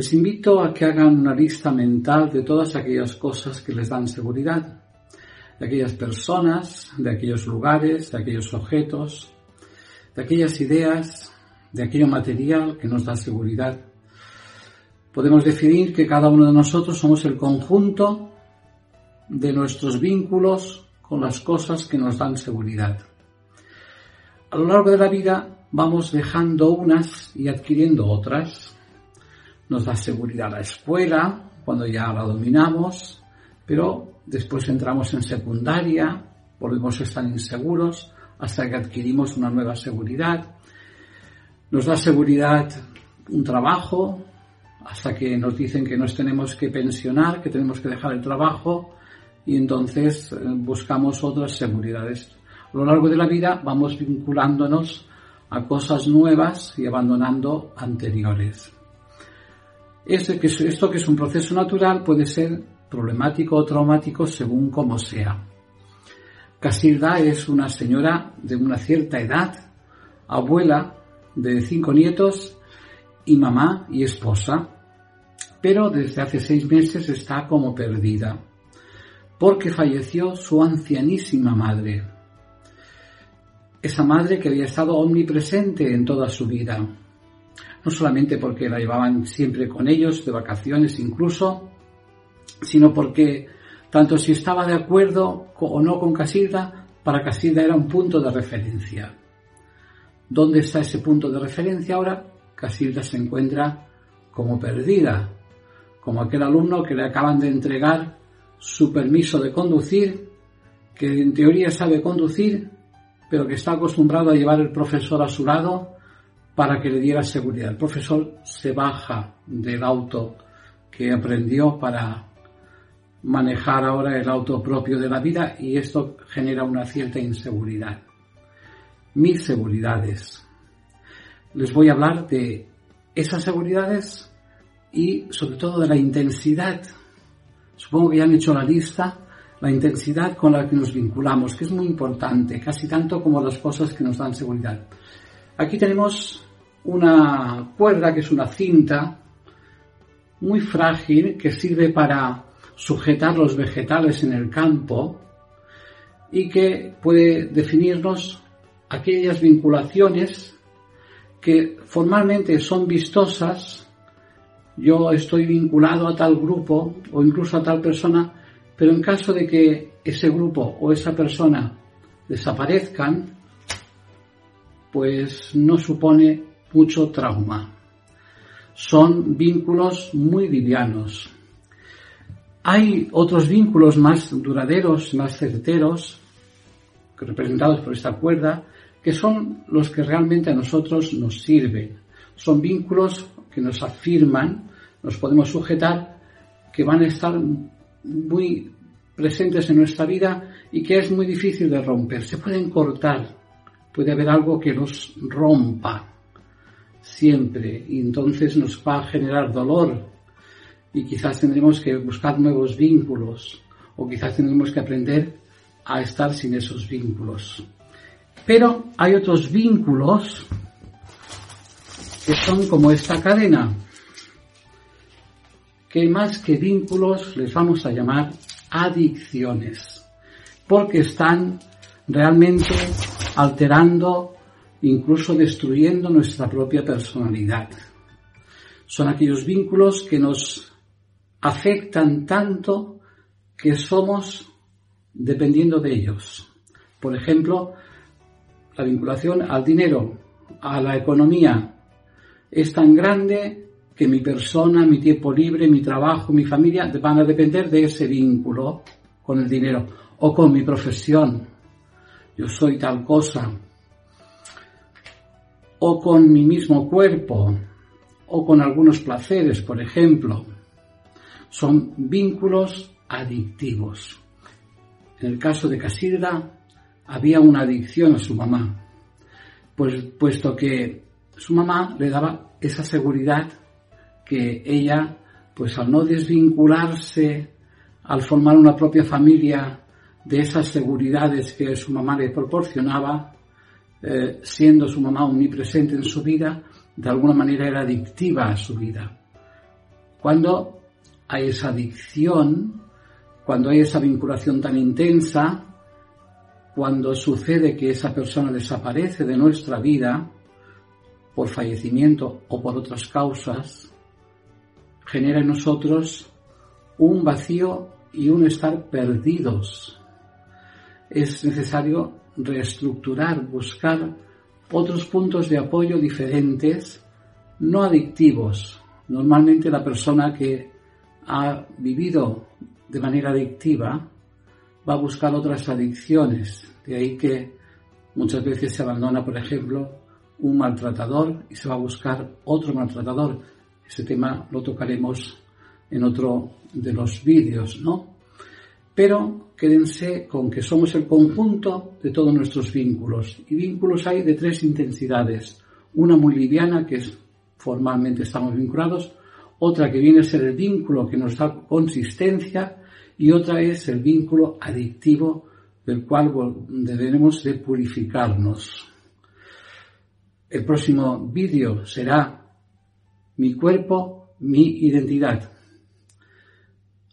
Les invito a que hagan una lista mental de todas aquellas cosas que les dan seguridad, de aquellas personas, de aquellos lugares, de aquellos objetos, de aquellas ideas, de aquello material que nos da seguridad. Podemos definir que cada uno de nosotros somos el conjunto de nuestros vínculos con las cosas que nos dan seguridad. A lo largo de la vida vamos dejando unas y adquiriendo otras. Nos da seguridad la escuela, cuando ya la dominamos, pero después entramos en secundaria, volvemos a estar inseguros hasta que adquirimos una nueva seguridad. Nos da seguridad un trabajo, hasta que nos dicen que nos tenemos que pensionar, que tenemos que dejar el trabajo y entonces eh, buscamos otras seguridades. A lo largo de la vida vamos vinculándonos a cosas nuevas y abandonando anteriores. Este esto que es un proceso natural puede ser problemático o traumático según como sea. Casilda es una señora de una cierta edad, abuela de cinco nietos y mamá y esposa, pero desde hace seis meses está como perdida porque falleció su ancianísima madre. Esa madre que había estado omnipresente en toda su vida, no solamente porque la llevaban siempre con ellos, de vacaciones incluso, sino porque tanto si estaba de acuerdo o no con Casilda, para Casilda era un punto de referencia. ¿Dónde está ese punto de referencia ahora? Casilda se encuentra como perdida, como aquel alumno que le acaban de entregar su permiso de conducir, que en teoría sabe conducir, pero que está acostumbrado a llevar el profesor a su lado para que le diera seguridad. El profesor se baja del auto que aprendió para manejar ahora el auto propio de la vida y esto genera una cierta inseguridad. Mis seguridades. Les voy a hablar de esas seguridades y sobre todo de la intensidad Supongo que ya han hecho la lista, la intensidad con la que nos vinculamos, que es muy importante, casi tanto como las cosas que nos dan seguridad. Aquí tenemos una cuerda que es una cinta muy frágil que sirve para sujetar los vegetales en el campo y que puede definirnos aquellas vinculaciones que formalmente son vistosas. Yo estoy vinculado a tal grupo o incluso a tal persona, pero en caso de que ese grupo o esa persona desaparezcan, pues no supone mucho trauma. Son vínculos muy livianos. Hay otros vínculos más duraderos, más certeros, representados por esta cuerda, que son los que realmente a nosotros nos sirven. Son vínculos que nos afirman nos podemos sujetar, que van a estar muy presentes en nuestra vida y que es muy difícil de romper. Se pueden cortar, puede haber algo que los rompa siempre. Y entonces nos va a generar dolor. Y quizás tendremos que buscar nuevos vínculos. O quizás tendremos que aprender a estar sin esos vínculos. Pero hay otros vínculos que son como esta cadena que más que vínculos les vamos a llamar adicciones, porque están realmente alterando, incluso destruyendo nuestra propia personalidad. Son aquellos vínculos que nos afectan tanto que somos dependiendo de ellos. Por ejemplo, la vinculación al dinero, a la economía, es tan grande que mi persona, mi tiempo libre, mi trabajo, mi familia van a depender de ese vínculo con el dinero o con mi profesión. Yo soy tal cosa. O con mi mismo cuerpo o con algunos placeres, por ejemplo. Son vínculos adictivos. En el caso de Casilda había una adicción a su mamá, pues puesto que su mamá le daba esa seguridad que ella, pues al no desvincularse, al formar una propia familia de esas seguridades que su mamá le proporcionaba, eh, siendo su mamá omnipresente en su vida, de alguna manera era adictiva a su vida. Cuando hay esa adicción, cuando hay esa vinculación tan intensa, cuando sucede que esa persona desaparece de nuestra vida por fallecimiento o por otras causas, genera en nosotros un vacío y un estar perdidos. Es necesario reestructurar, buscar otros puntos de apoyo diferentes, no adictivos. Normalmente la persona que ha vivido de manera adictiva va a buscar otras adicciones. De ahí que muchas veces se abandona, por ejemplo, un maltratador y se va a buscar otro maltratador. Ese tema lo tocaremos en otro de los vídeos, ¿no? Pero quédense con que somos el conjunto de todos nuestros vínculos. Y vínculos hay de tres intensidades. Una muy liviana, que es formalmente estamos vinculados, otra que viene a ser el vínculo que nos da consistencia y otra es el vínculo adictivo del cual debemos de purificarnos. El próximo vídeo será mi cuerpo, mi identidad.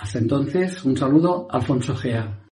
Hasta entonces, un saludo, Alfonso Gea.